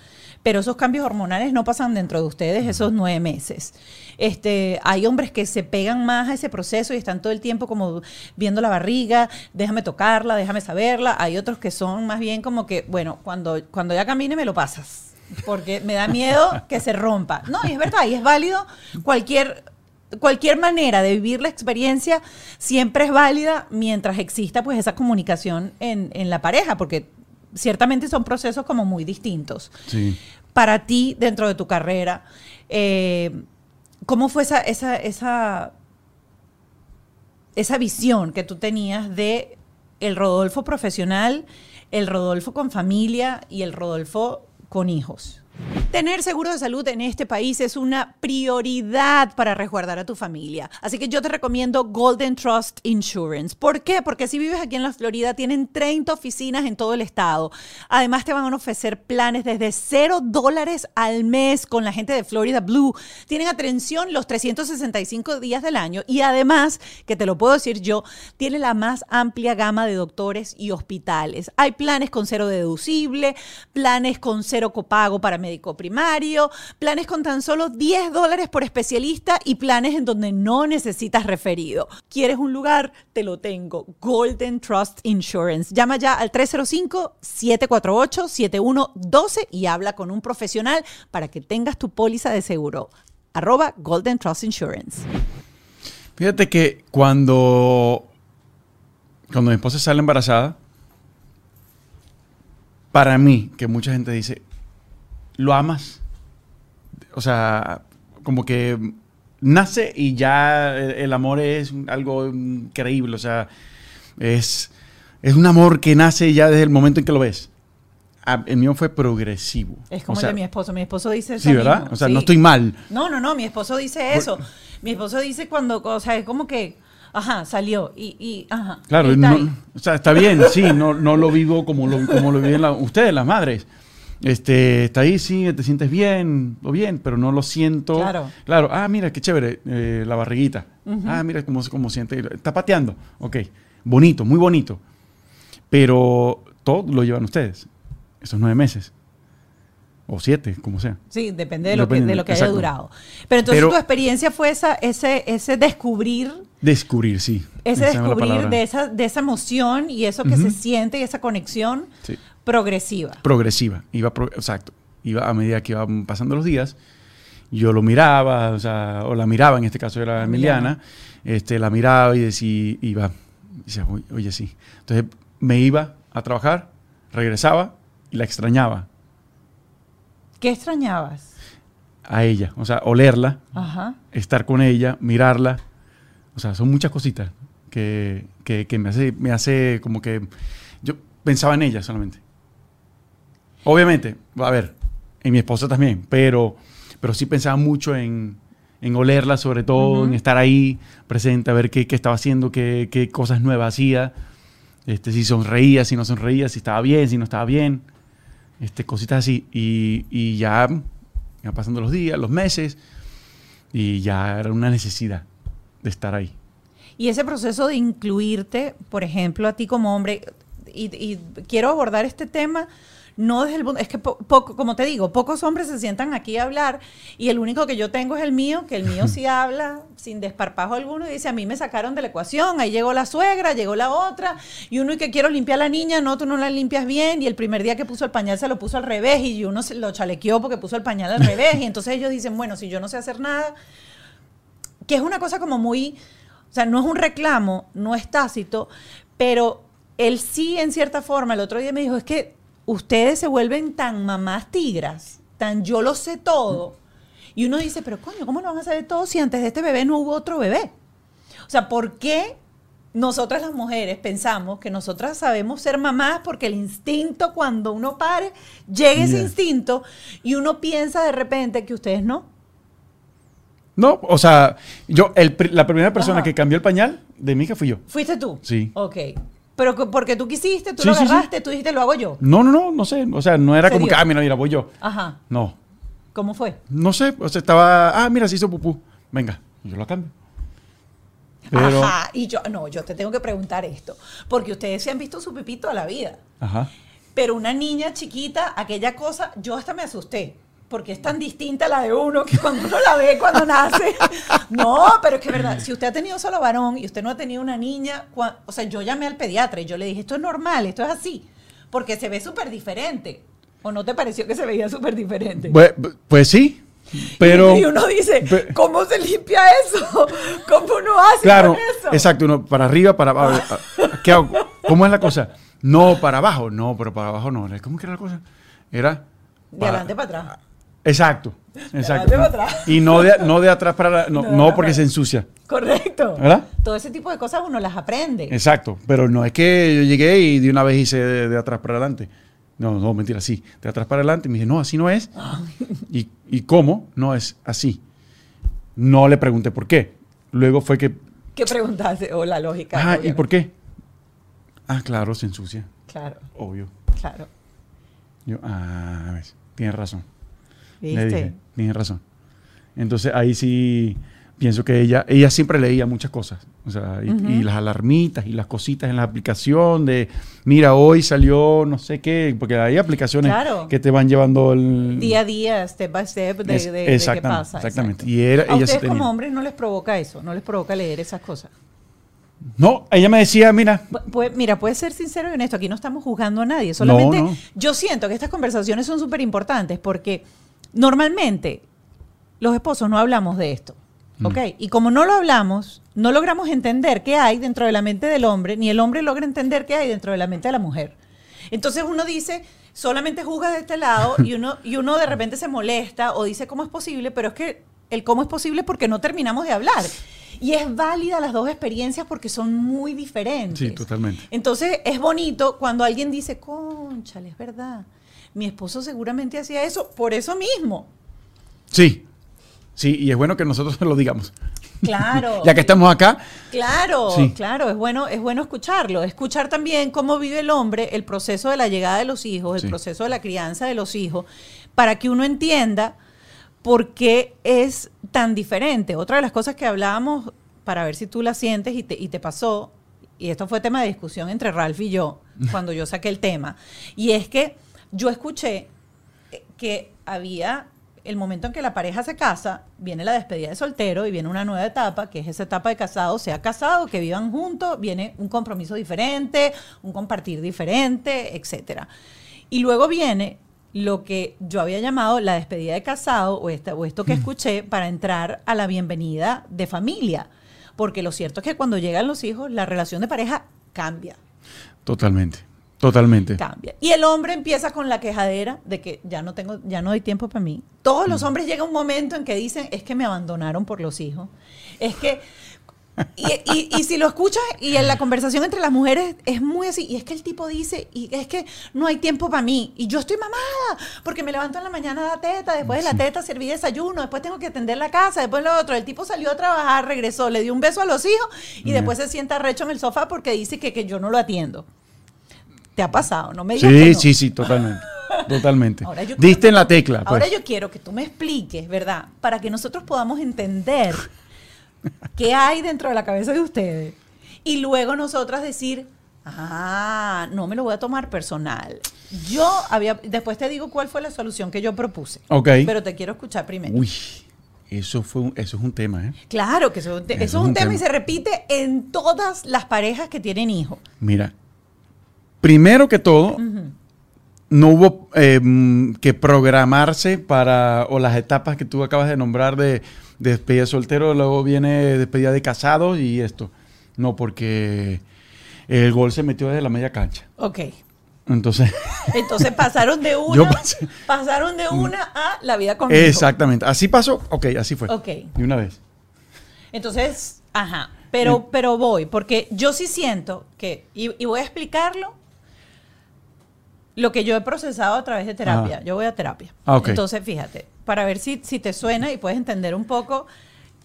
pero esos cambios hormonales no pasan dentro de ustedes esos nueve meses. Este, hay hombres que se pegan más a ese proceso y están todo el tiempo como viendo la barriga, déjame tocarla, déjame saberla. Hay otros que son más bien como que, bueno, cuando, cuando ya camine me lo pasas, porque me da miedo que se rompa. No, y es verdad, y es válido cualquier cualquier manera de vivir la experiencia siempre es válida mientras exista pues esa comunicación en, en la pareja, porque ciertamente son procesos como muy distintos. Sí. Para ti, dentro de tu carrera, eh, ¿cómo fue esa, esa, esa, esa visión que tú tenías de el Rodolfo profesional, el Rodolfo con familia y el Rodolfo con hijos? Tener seguro de salud en este país es una prioridad para resguardar a tu familia. Así que yo te recomiendo Golden Trust Insurance. ¿Por qué? Porque si vives aquí en la Florida, tienen 30 oficinas en todo el estado. Además, te van a ofrecer planes desde 0 dólares al mes con la gente de Florida Blue. Tienen atención los 365 días del año y además, que te lo puedo decir yo, tiene la más amplia gama de doctores y hospitales. Hay planes con cero deducible, planes con cero copago para médico primario, planes con tan solo 10 dólares por especialista y planes en donde no necesitas referido. ¿Quieres un lugar? Te lo tengo. Golden Trust Insurance. Llama ya al 305-748-7112 y habla con un profesional para que tengas tu póliza de seguro. Arroba Golden Trust Insurance. Fíjate que cuando, cuando mi esposa sale embarazada, para mí, que mucha gente dice, ¿lo amas? O sea, como que nace y ya el, amor es algo increíble. O sea, es, es un amor que nace ya desde el momento en que lo ves. Ah, El mío fue progresivo. Es como O sea, el de mi esposo. Mi esposo dice eso. Sí, ¿verdad? mismo. O sea, Sí. no estoy mal. No, no, no, mi esposo dice eso. Mi esposo dice cuando, o sea, es como que, ajá, salió y, y ajá. Claro, y está no- o sea, está bien, sí, no, no lo vivo como lo, como lo viven la- ustedes, las madres. Este, está ahí, sí, te sientes bien, o bien, pero no lo siento. Claro. Claro, ah, mira, qué chévere, eh, la barriguita. Ah, mira cómo, cómo siente. Está pateando. Ok, bonito, muy bonito. Pero todo lo llevan ustedes, esos nueve meses. O siete, como sea. Sí, depende de lo que, Depende, de lo que haya durado. Pero entonces Pero- tu experiencia fue esa, ese, ese descubrir, Descubrir, sí. ese es descubrir de esa, de esa emoción y eso que se siente y esa conexión Sí. Progresiva. progresiva. Iba pro- exacto. Iba a medida que iban pasando los días, yo lo miraba, o sea, o la miraba, en este caso era Emiliana, este, la miraba y decía, iba, decía, "Oye, oye, sí. Entonces me iba a trabajar, regresaba y la extrañaba ¿Qué extrañabas? a ella, o sea, olerla, Ajá. estar con ella, mirarla, o sea, son muchas cositas que, que- que me, hace, me hace como que yo pensaba en ella solamente. Obviamente, a ver, en mi esposa también, pero, pero sí pensaba mucho en, en olerla, sobre todo, en estar ahí presente, a ver qué, qué estaba haciendo, qué, qué cosas nuevas hacía, este, si sonreía, si no sonreía, si estaba bien, si no estaba bien, este, cositas así. Y, y ya, ya pasando los días, los meses, y ya era una necesidad de estar ahí. Y ese proceso de incluirte, por ejemplo, a ti como hombre, y, y quiero abordar este tema no desde el punto, es que po- poco, como te digo, pocos hombres se sientan aquí a hablar y el único que yo tengo es el mío, que el mío sí *laughs* habla sin desparpajo alguno y dice, a mí me sacaron de la ecuación, ahí llegó la suegra, llegó la otra, y uno y que quiero limpiar a la niña, no, tú no la limpias bien, y el primer día que puso el pañal se lo puso al revés y uno se lo chalequeó porque puso el pañal al revés, y entonces ellos dicen, bueno, si yo no sé hacer nada, que es una cosa como muy, o sea, no es un reclamo, no es tácito, pero él sí, en cierta forma, el otro día me dijo, es que ustedes se vuelven tan mamás tigras, tan yo lo sé todo. Y uno dice, pero coño, ¿cómo lo van a saber todo si antes de este bebé no hubo otro bebé? O sea, ¿por qué nosotras las mujeres pensamos que nosotras sabemos ser mamás porque el instinto cuando uno pare, llega ese Yeah. instinto y uno piensa de repente que ustedes no? No, o sea, yo, el la primera persona Ajá. que cambió el pañal de mi hija fui yo. ¿Fuiste tú? Sí. Ok. Pero que- porque tú quisiste, tú Sí, lo sí, sí. agarraste, tú dijiste, lo hago yo. No, no, no, no sé. O sea, no era ¿Se como dio? que, ah, mira, mira, voy yo. Ajá. No, ¿Cómo fue? no sé. O sea, estaba, ah, mira, se hizo pupú. Venga, yo lo cambio. Pero, ajá. Ajá. Y yo, no, yo te tengo que preguntar esto. Porque ustedes se han visto su pipí toda la vida. Pero una niña chiquita, aquella cosa, yo hasta me asusté. Porque es tan distinta la de uno que cuando uno la ve cuando nace. No, pero es que es verdad, si usted ha tenido solo varón y usted no ha tenido una niña, o sea, yo llamé al pediatra y yo le dije, esto es normal, esto es así. Porque se ve súper diferente. ¿O no te pareció que se veía súper diferente? Pues, pues sí, pero... y uno dice, ¿cómo se limpia eso? ¿Cómo uno hace Claro, con eso? exacto, uno para arriba, para abajo. ¿Qué hago? ¿Cómo es la cosa? No, para abajo. No, pero para abajo no. ¿Cómo que era la cosa? Era... De adelante para atrás. Exacto, exacto. Y no de, no de atrás para... la- No, No porque se ensucia. Correcto. ¿Verdad? Todo ese tipo de cosas uno las aprende. Exacto, pero no es que yo llegué y de una vez hice de, de atrás para adelante. No, no, mentira, sí, de atrás para adelante. Y me dije, no, así no es. *laughs* ¿Y, ¿Y cómo? No es así. No le pregunté por qué. Luego fue que, ¿Qué preguntaste? O la lógica. ah, ¿y por qué? Ah, claro, se ensucia, Claro, obvio. claro. Yo, ah, ves, tienes razón. Le ¿Viste? dije, tienes razón. Entonces ahí sí pienso que ella, ella siempre leía muchas cosas. O sea, y, y las alarmitas y las cositas en la aplicación de, mira, hoy salió no sé qué, porque hay aplicaciones Claro. que te van llevando el... Día a día, step by step, de, Es- de- de qué exactamente, pasa. exactamente. exacto. Y era- a ella ustedes tenía. como hombres no les provoca eso, no les provoca leer esas cosas. No, ella me decía, mira, Pu- puede- mira, puedes ser sincero y honesto, aquí no estamos juzgando a nadie, solamente no. yo siento que estas conversaciones son súper importantes porque normalmente los esposos no hablamos de esto, Mm. ¿ok? Y como no lo hablamos, no logramos entender qué hay dentro de la mente del hombre, ni el hombre logra entender qué hay dentro de la mente de la mujer. Entonces uno dice, solamente juzga de este lado y uno, y uno de repente se molesta o dice cómo es posible, pero es que el cómo es posible porque no terminamos de hablar. Y es válida las dos experiencias porque son muy diferentes. Sí, totalmente. Entonces es bonito cuando alguien dice, conchale, es verdad. Mi esposo seguramente hacía eso por eso mismo. sí, sí, y es bueno que nosotros *laughs* lo digamos. Claro. *laughs* Ya que estamos acá, Claro, Sí. claro, es bueno, es bueno escucharlo. Escuchar también cómo vive el hombre el proceso de la llegada de los hijos, el Sí. proceso de la crianza de los hijos, para que uno entienda por qué es tan diferente. Otra de las cosas que hablábamos, para ver si tú la sientes y te, y te pasó, y esto fue tema de discusión entre Ralph y yo, *laughs* cuando yo saqué el tema, y es que yo escuché eh, que había el momento en que la pareja se casa, viene la despedida de soltero y viene una nueva etapa, que es esa etapa de casado, sea casado, que vivan juntos, viene un compromiso diferente, un compartir diferente, etcétera. Y luego viene lo que yo había llamado la despedida de casado o, esta, o esto que escuché para entrar a la bienvenida de familia. Porque lo cierto es que cuando llegan los hijos, la relación de pareja cambia totalmente, totalmente. cambia. Y el hombre empieza con la quejadera de que ya no tengo, ya no hay tiempo para mí. Todos Mm. los hombres llega un momento en que dicen, es que me abandonaron por los hijos. Es que Y, y- y si lo escuchas y en la conversación entre las mujeres es muy así, y es que el tipo dice, y es que no hay tiempo para mí, y yo estoy mamada, porque me levanto en la mañana a dar teta, después de la teta serví desayuno, después tengo que atender la casa, después lo otro, el tipo salió a trabajar, regresó, le dio un beso a los hijos y después se sienta recho en el sofá porque dice que, que yo no lo atiendo. ¿Te ha pasado? No me digas que Sí, no. sí, sí, totalmente. *laughs* Totalmente. Ahora yo Diste en la tecla. Ahora pues. yo quiero que tú me expliques, ¿verdad? Para que nosotros podamos entender *laughs* qué hay dentro de la cabeza de ustedes. Y luego nosotras decir, ah, no me lo voy a tomar personal. Yo había, después te digo cuál fue la solución que yo propuse. Ok. Pero te quiero escuchar primero. Uy, eso, fue un- eso es un tema, ¿eh? Claro que eso, es un te- Eso eso es un tema, y se repite en todas las parejas que tienen hijos. Mira, primero que todo, no hubo eh, mm, que programarse para, o las etapas que tú acabas de nombrar de, de despedida de soltero, luego viene despedida de casado y esto. No, porque el gol se metió desde la media cancha. Ok. Entonces, *laughs* Entonces pasaron de *laughs* una, Yo pasé- pasaron de una a la vida con exactamente. Así pasó. Ok, así fue. Ok. De una vez. Entonces, ajá, pero, pero voy, porque yo sí siento que, y, y voy a explicarlo, lo que yo he procesado a través de terapia. Ajá. Yo voy a terapia. Ah. Entonces, fíjate, para ver si, si te suena y puedes entender un poco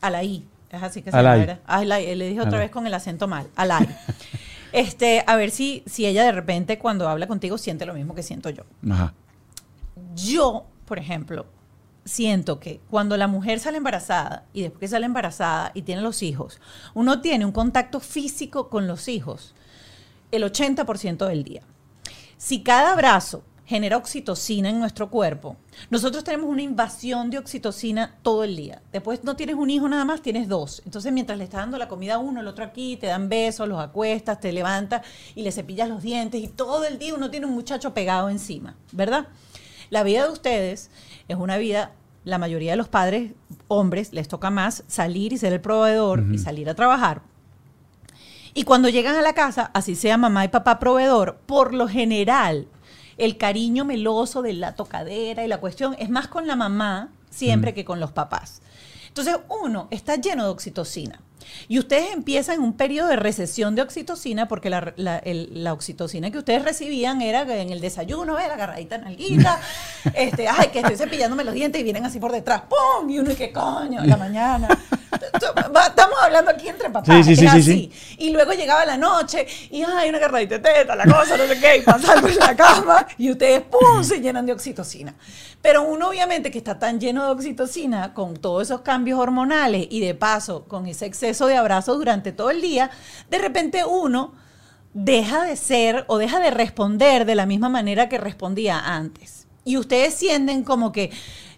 a la I. Es así que se Alay. llama. ¿verdad? Ah, la I. Le dije otra Alay. vez con el acento mal. Alay. *laughs* este, a ver si, si ella de repente cuando habla contigo siente lo mismo que siento yo. Ajá. Yo, por ejemplo, siento que cuando la mujer sale embarazada y después que sale embarazada y tiene los hijos, uno tiene un contacto físico con los hijos el 80% del día. Si cada abrazo genera oxitocina en nuestro cuerpo, nosotros tenemos una invasión de oxitocina todo el día. Después no tienes un hijo nada más, tienes dos. Entonces mientras le estás dando la comida a uno, el otro aquí, te dan besos, los acuestas, te levantas y le cepillas los dientes y todo el día uno tiene un muchacho pegado encima, ¿verdad? La vida de ustedes es una vida, la mayoría de los padres, hombres, les toca más salir y ser el proveedor y salir a trabajar. Y cuando llegan a la casa, así sea mamá y papá proveedor, por lo general, el cariño meloso de la tocadera y la cuestión es más con la mamá siempre que con los papás. Entonces, uno está lleno de oxitocina. Y ustedes empiezan un periodo de recesión de oxitocina porque la, la- el- la oxitocina que ustedes recibían era en el desayuno, ¿ves? la agarradita en alguita, *laughs* este, ay, que estoy cepillándome los dientes y vienen así por detrás, ¡pum! Y uno, y qué coño, en la mañana. Estamos hablando aquí entre papás. Sí, sí, sí, así. Y luego llegaba la noche y, ay, una agarradita de teta, la cosa, no sé qué, y pasando en la cama y ustedes, ¡pum!, se llenan de oxitocina. Pero uno obviamente que está tan lleno de oxitocina con todos esos cambios hormonales y de paso con ese exceso de abrazos durante todo el día, de repente uno deja de ser o deja de responder de la misma manera que respondía antes. Y ustedes sienten como que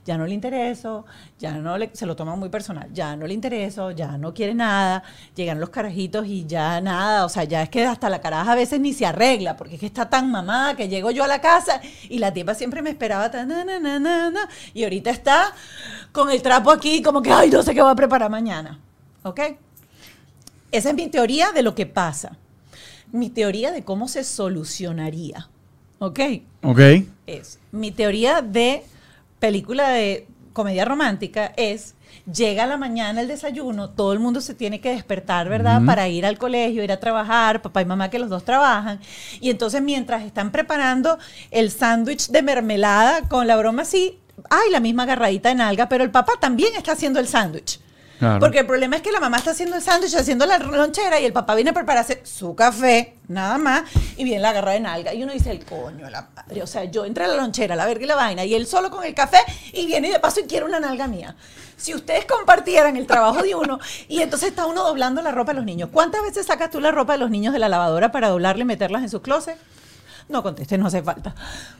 ya no le intereso, ya no le, se lo toman muy personal, ya no le intereso, ya no quiere nada, llegan los carajitos y ya nada, o sea, ya es que hasta la caraja a veces ni se arregla, porque es que está tan mamada que llego yo a la casa y la tipa siempre me esperaba, tan, na, na, na, na, na, y ahorita está con el trapo aquí como que, ay, no sé qué voy a preparar mañana, ¿ok? Esa es mi teoría de lo que pasa, mi teoría de cómo se solucionaría, ¿ok? Ok. es mi teoría de película de comedia romántica es llega a la mañana el desayuno, todo el mundo se tiene que despertar, ¿verdad? Para ir al colegio, ir a trabajar, papá y mamá que los dos trabajan. Y entonces mientras están preparando el sándwich de mermelada con la broma así, hay la misma agarradita de nalga, pero el papá también está haciendo el sándwich. Claro. Porque el problema es que la mamá está haciendo el sándwich, haciendo la lonchera y el papá viene a prepararse su café, nada más, y viene la garra de nalga. Y uno dice, el coño, la madre. O sea, yo entré a la lonchera, la verga y la vaina, y él solo con el café, y viene y de paso y quiere una nalga mía. Si ustedes compartieran el trabajo de uno, *laughs* y entonces está uno doblando la ropa de los niños. ¿Cuántas veces sacas tú la ropa de los niños de la lavadora para doblarla y meterlas en su closet? No contestes, no hace falta.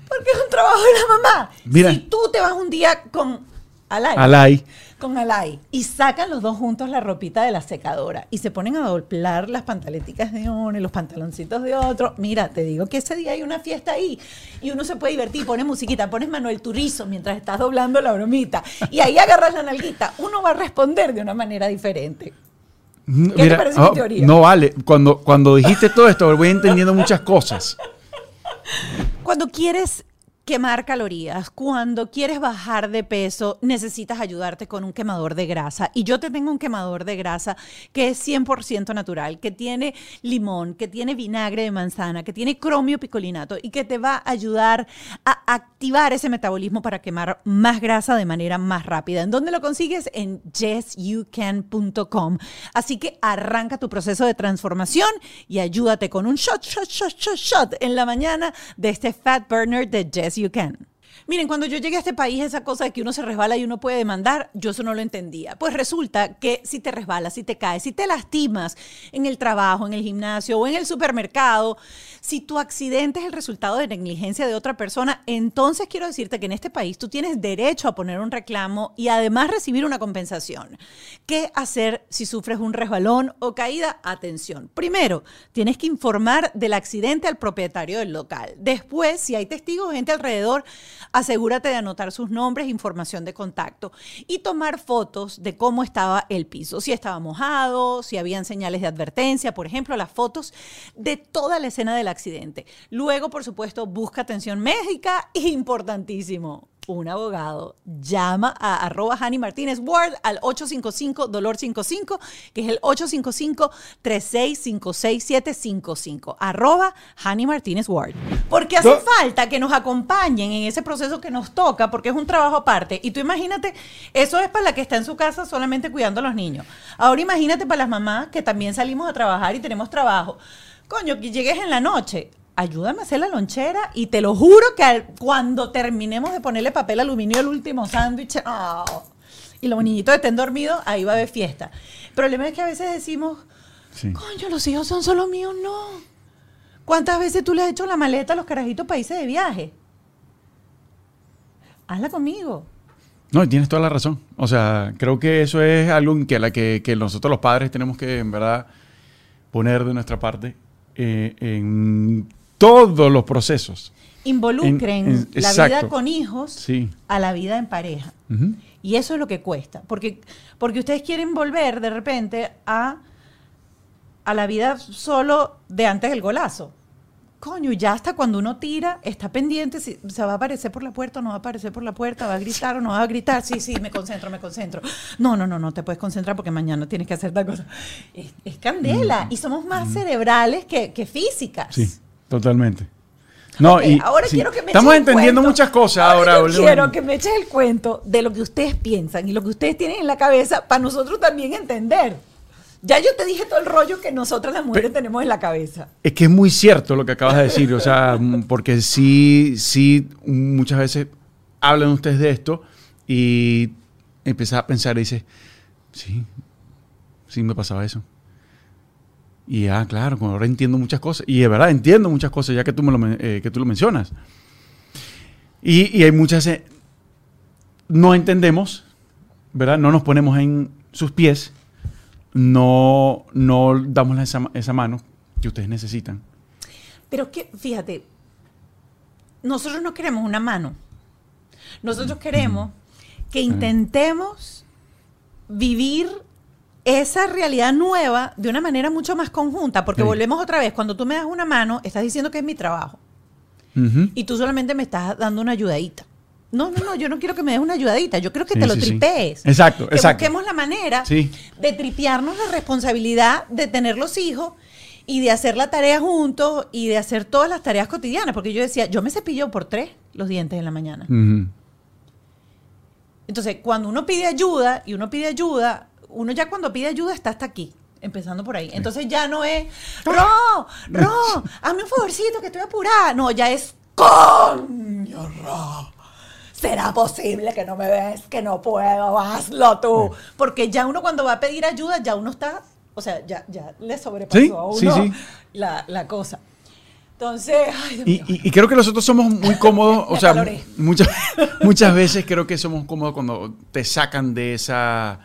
Porque es un trabajo de la mamá. Mira. Si tú te vas un día con Alay, Alay. Con Alay y sacan los dos juntos la ropita de la secadora y se ponen a doblar las pantaleticas de uno y los pantaloncitos de otro, mira, te digo que ese día hay una fiesta ahí y uno se puede divertir, pones musiquita, pones Manuel Turizo mientras estás doblando la bromita y ahí agarras la nalguita, uno va a responder de una manera diferente. ¿Qué te parece mi teoría? No vale. Cuando, cuando dijiste todo esto, voy entendiendo muchas cosas. Cuando quieres quemar calorías, cuando quieres bajar de peso, necesitas ayudarte con un quemador de grasa. Y yo te tengo un quemador de grasa que es 100% natural, que tiene limón, que tiene vinagre de manzana, que tiene cromio picolinato y que te va a ayudar a activar ese metabolismo para quemar más grasa de manera más rápida. ¿En dónde lo consigues? En yesyoucan.com. Así que arranca tu proceso de transformación y ayúdate con un shot, shot, shot, shot, shot en la mañana de este Fat Burner de You Can. Miren, cuando yo llegué a este país, esa cosa de que uno se resbala y uno puede demandar, yo eso no lo entendía. Pues resulta que si te resbalas, si te caes, si te lastimas en el trabajo, en el gimnasio o en el supermercado, si tu accidente es el resultado de negligencia de otra persona, entonces quiero decirte que en este país tú tienes derecho a poner un reclamo y además recibir una compensación. ¿Qué hacer si sufres un resbalón o caída? Atención. Primero, tienes que informar del accidente al propietario del local. Después, si hay testigos, gente alrededor, asegúrate de anotar sus nombres, información de contacto y tomar fotos de cómo estaba el piso, si estaba mojado, si habían señales de advertencia, por ejemplo, las fotos de toda la escena del accidente. Luego, por supuesto, busca atención médica, *laughs* importantísimo un abogado. Llama a arroba Hani Martínez Ward al 855 Dolor 55, que es el 855-3656-755. Arroba Hani Martínez Ward. Porque hace falta que nos acompañen en ese proceso que nos toca, porque es un trabajo aparte. Y tú imagínate, eso es para la que está en su casa solamente cuidando a los niños. Ahora imagínate para las mamás que también salimos a trabajar y tenemos trabajo. Coño, que llegues en la noche ayúdame a hacer la lonchera y te lo juro que cuando terminemos de ponerle papel aluminio al último sándwich, oh, y los niñitos estén dormidos, ahí va a haber fiesta. El problema es que a veces decimos, coño, los hijos son solo míos, no. ¿Cuántas veces tú le has hecho la maleta a los carajitos países de viaje? Hazla conmigo. No, tienes toda la razón. O sea, creo que eso es algo que, la que, que nosotros los padres tenemos que, en verdad, poner de nuestra parte eh, en todos los procesos. Involucren la vida con hijos a la vida en pareja. Y eso es lo que cuesta. Porque, porque ustedes quieren volver de repente a, a la vida solo de antes del golazo. Coño, ya hasta cuando uno tira, está pendiente si se va a aparecer por la puerta o no va a aparecer por la puerta, va a gritar o no va a gritar. Sí, sí, me concentro, me concentro. No, no, no, no te puedes concentrar porque mañana tienes que hacer tal cosa. Es, candela. Mm. Y somos más mm. cerebrales que, que físicas. Sí. Totalmente. No, y ahora quiero que me Estamos entendiendo muchas cosas ahora. quiero que me eches el cuento de lo que ustedes piensan y lo que ustedes tienen en la cabeza para nosotros también entender. Ya yo te dije todo el rollo que nosotras las mujeres tenemos en la cabeza. Es que es muy cierto lo que acabas de decir, o sea, *laughs* porque sí, sí, muchas veces hablan ustedes de esto y empiezas a pensar y dices, sí, sí me pasaba eso. Y ah, claro, ahora entiendo muchas cosas. Y de verdad entiendo muchas cosas ya que tú, me lo, eh, que tú lo mencionas. Y, hay muchas... Eh, no entendemos, ¿verdad? No nos ponemos en sus pies. No, no damos esa, esa mano que ustedes necesitan. Pero que, fíjate, nosotros no queremos una mano. Nosotros queremos que intentemos vivir esa realidad nueva de una manera mucho más conjunta, porque volvemos otra vez, cuando tú me das una mano, estás diciendo que es mi trabajo. Y tú solamente me estás dando una ayudadita. No, no, no, yo no quiero que me des una ayudadita, yo quiero que te lo tripees. Exacto, que exacto. busquemos la manera de tripearnos la responsabilidad de tener los hijos y de hacer la tarea juntos y de hacer todas las tareas cotidianas, porque yo decía, yo me cepillo por tres los dientes en la mañana. Entonces, cuando uno pide ayuda y uno pide ayuda, uno ya cuando pide ayuda está hasta aquí. Empezando por ahí. Entonces ya no es, Ro, Ro, hazme un favorcito que estoy apurada. No, ya es, coño, Ro. ¿Será posible que no me ves? Que no puedo, hazlo tú. Porque ya uno cuando va a pedir ayuda, ya uno está, o sea, ya, ya le sobrepasó a uno La, la, cosa. Entonces, ay, Dios y, y, creo que nosotros somos muy cómodos, *laughs* o sea, muchas, muchas veces creo que somos cómodos cuando te sacan de esa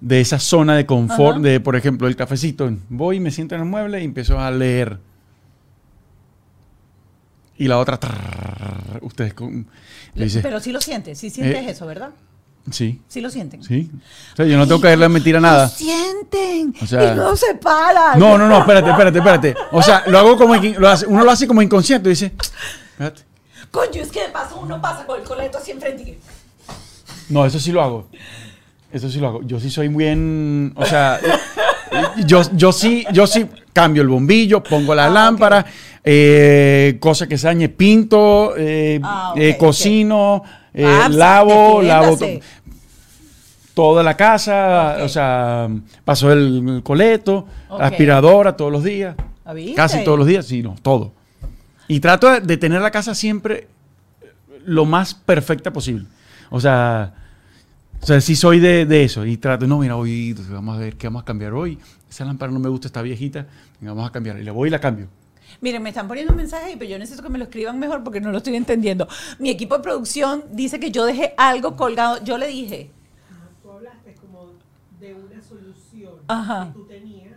de esa zona de confort, de por ejemplo el cafecito. Voy, me siento en el mueble y empiezo a leer. Y la otra, ustedes Pero sí lo sientes, sí sientes eh, eso, ¿verdad? Sí. Sí lo sienten. Sí. O sea, yo no tengo que darle mentira nada. Lo sienten. O sea, y no se paran. No, no, no, espérate, espérate, espérate. O sea, lo hago como, uno lo hace como inconsciente. Dice, espérate. Coño, es que de paso uno pasa con el coleto así enfrente. y- No, eso sí lo hago. Eso sí lo hago. Yo sí soy bien, o sea, yo, yo sí, yo sí cambio el bombillo, pongo la Ah, lámpara, eh, cosa que se dañe, pinto, eh, Ah, eh, cocino, eh, Ah, pues, lavo, lavo toda la casa, o sea, paso el, coleto, aspiradora todos los días, ¿Ah, viste? casi todos los días, sí, no, todo. Y trato de tener la casa siempre lo más perfecta posible. O sea, o sea sí soy de, de eso. Y trato, no, mira, hoy vamos a ver qué vamos a cambiar hoy. Esa lámpara no me gusta, está viejita. venga, vamos a cambiar. Y le voy y la cambio. Miren, me están poniendo un mensaje pero yo necesito que me lo escriban mejor porque no lo estoy entendiendo. Mi equipo de producción dice que yo dejé algo colgado. Yo le dije, Tú hablaste como de una solución Ajá. que tú tenías.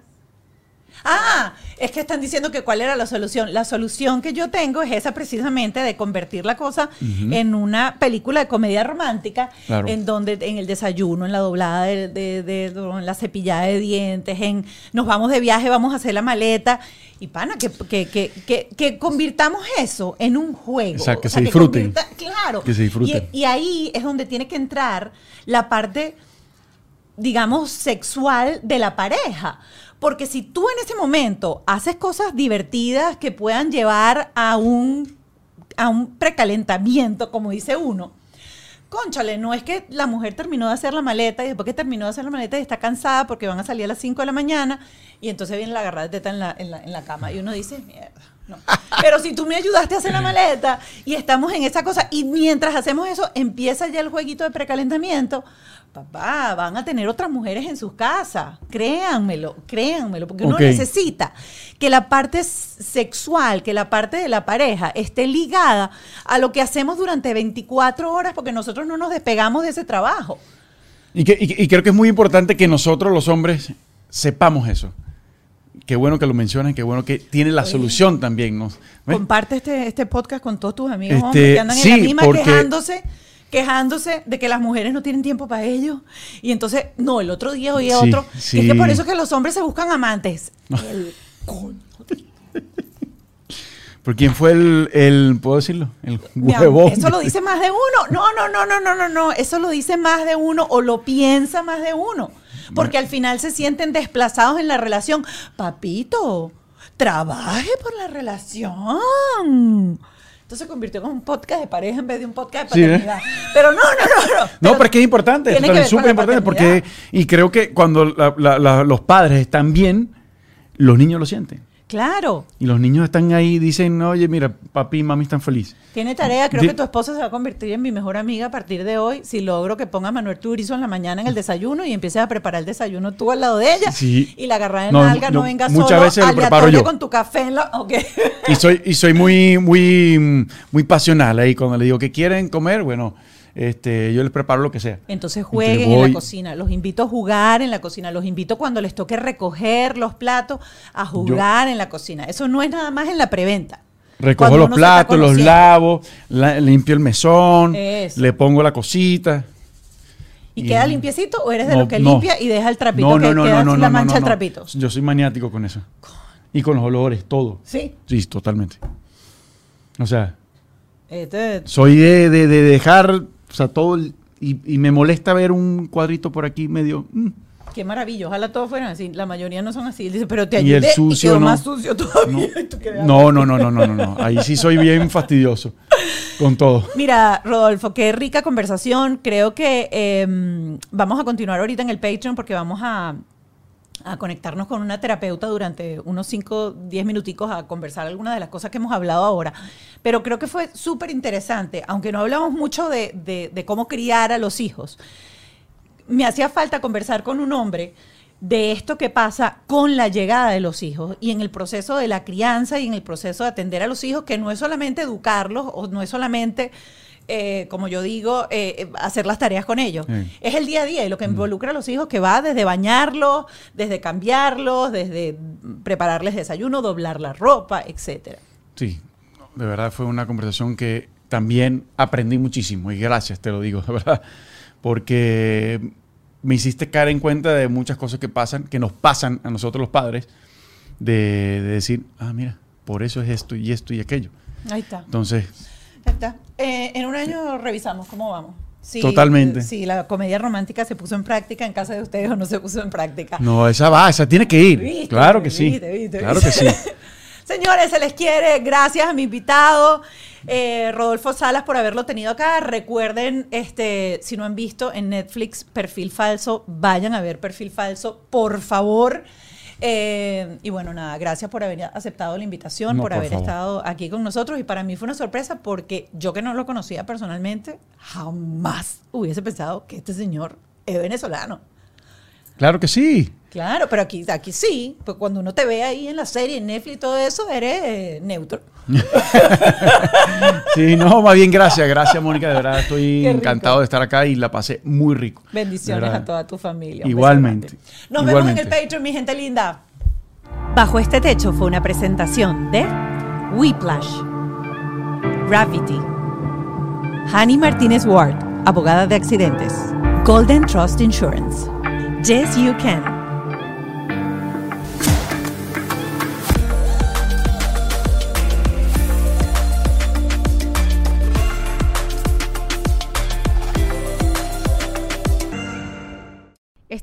Ah, es que están diciendo que cuál era la solución. La solución que yo tengo es esa precisamente de convertir la cosa en una película de comedia romántica, Claro. en donde en el desayuno, en la doblada de, de- de- en la cepillada de dientes, en nos vamos de viaje, vamos a hacer la maleta. Y pana, que, que, que, que, que convirtamos eso en un juego. O sea, que se disfruten. claro. Que se disfruten. Y, y ahí es donde tiene que entrar la parte digamos, sexual de la pareja. Porque si tú en ese momento haces cosas divertidas que puedan llevar a un, a un precalentamiento, como dice uno, Conchale, no es que la mujer terminó de hacer la maleta y después que terminó de hacer la maleta y está cansada porque van a salir a las 5 de la mañana y entonces viene la agarrada de teta en la, en la, en la cama y uno dice, mierda. No. *laughs* Pero si tú me ayudaste a hacer la maleta y estamos en esa cosa y mientras hacemos eso empieza ya el jueguito de precalentamiento, papá, van a tener otras mujeres en sus casas. Créanmelo, créanmelo, porque uno necesita que la parte sexual, que la parte de la pareja esté ligada a lo que hacemos durante 24 horas porque nosotros no nos despegamos de ese trabajo. Y, que- y- y creo que es muy importante que nosotros los hombres sepamos eso. Qué bueno que lo mencionan, qué bueno que tiene la solución también. ¿no? ¿Ves? Comparte este, este podcast con todos tus amigos Este, hombres que andan en sí, la misma porque- quejándose quejándose de que las mujeres no tienen tiempo para ellos. Y entonces, no, el otro día oía Sí, otro. sí. Es que por eso es que los hombres se buscan amantes. *laughs* El coño. ¿Por quién fue el, el- puedo decirlo? El huevón. Eso lo dice más de uno. No, no, no, no, no, no, no. Eso lo dice más de uno o lo piensa más de uno. Porque al final se sienten desplazados en la relación. Papito, trabaje por la relación. Se convirtió en un podcast de pareja en vez de un podcast de Sí, ¿eh? paternidad. Pero no, no, no, no. No, pero es que es importante, es súper importante porque, y creo que cuando la- la- la- los padres están bien, los niños lo sienten. Claro. Y los niños están ahí y dicen, oye, mira, papi y mami están felices. Tiene tarea, creo que tu esposa se va a convertir en mi mejor amiga a partir de hoy si logro que ponga a Manuel Turizo en la mañana en el desayuno y empieces a preparar el desayuno tú al lado de ella Sí. y la agarrada de No, nalga no, no, venga muchas solo veces lo preparo yo. con tu café en la... ok. Y soy, y soy muy, muy, muy pasional ahí. Cuando le digo que quieren comer, bueno, este, yo les preparo lo que sea. Entonces jueguen Entonces en la cocina, los invito a jugar en la cocina, los invito cuando les toque recoger los platos a jugar en la cocina. Eso no es nada más en la preventa. Recojo los platos, los lavo, la- limpio el mesón, Eso. le pongo la cosita. ¿Y, Y- queda limpiecito o eres de No, los que no. limpia y deja el trapito No, que no, queda no, la mancha no. trapito? Yo soy maniático con eso. Y con los olores, todo. Sí. Sí, totalmente. O sea, Este, soy de, de- de dejar, o sea, todo, el- y, y me molesta ver un cuadrito por aquí medio... mm. Qué maravilla, ojalá todos fueran así. La mayoría no son así. Dice, pero te Y el ayudé y, sucio, quedó no. más sucio todavía. *laughs* No. No, no, no, no, no, no, no. Ahí sí soy bien fastidioso con todo. Mira, Rodolfo, qué rica conversación. Creo que eh, vamos a continuar ahorita en el Patreon porque vamos a, a conectarnos con una terapeuta durante unos 5, 10 minuticos a conversar algunas de las cosas que hemos hablado ahora. Pero creo que fue súper interesante, aunque no hablamos mucho de, de- de cómo criar a los hijos. Me hacía falta conversar con un hombre de esto que pasa con la llegada de los hijos y en el proceso de la crianza y en el proceso de atender a los hijos, que no es solamente educarlos o no es solamente, eh, como yo digo, eh, eh, hacer las tareas con ellos. Sí. Es el día a día y lo que involucra a los hijos que va desde bañarlos, desde cambiarlos, desde prepararles desayuno, doblar la ropa, etcétera. Sí, de verdad fue una conversación que también aprendí muchísimo y gracias, te lo digo, *laughs* de verdad, porque me hiciste caer en cuenta de muchas cosas que pasan, que nos pasan a nosotros los padres, de, de decir, ah, mira, por eso es esto y esto y aquello. Ahí está. Entonces, está. Eh, en un año revisamos cómo vamos. Totalmente. Si la comedia romántica se puso en práctica en casa de ustedes o no se puso en práctica. No, esa va, esa tiene que ir. ¿Viste? claro que sí. ¿Viste? ¿Viste? Claro que sí. *laughs* Señores, se les quiere. Gracias a mi invitado, eh, Rodolfo Salas, por haberlo tenido acá. Recuerden, este, si no han visto en Netflix Perfil Falso, vayan a ver Perfil Falso, por favor. Eh, y bueno, nada, gracias por haber aceptado la invitación, No, por, por haber favor. estado aquí con nosotros. Y para mí fue una sorpresa porque yo que no lo conocía personalmente, jamás hubiese pensado que este señor es venezolano. Claro que sí. Claro, pero aquí, aquí sí, pues cuando uno te ve ahí en la serie, en Netflix y todo eso, eres neutro. *laughs* Sí, no, más bien gracias, gracias Mónica, de verdad estoy encantado de estar acá y la pasé muy rico. Bendiciones a toda tu familia. Igualmente. Nos igualmente. vemos en el Patreon, mi gente linda. Bajo este techo fue una presentación de Whiplash, Gravity, Hani Martínez Ward, abogada de accidentes, Golden Trust Insurance, Yes You Can.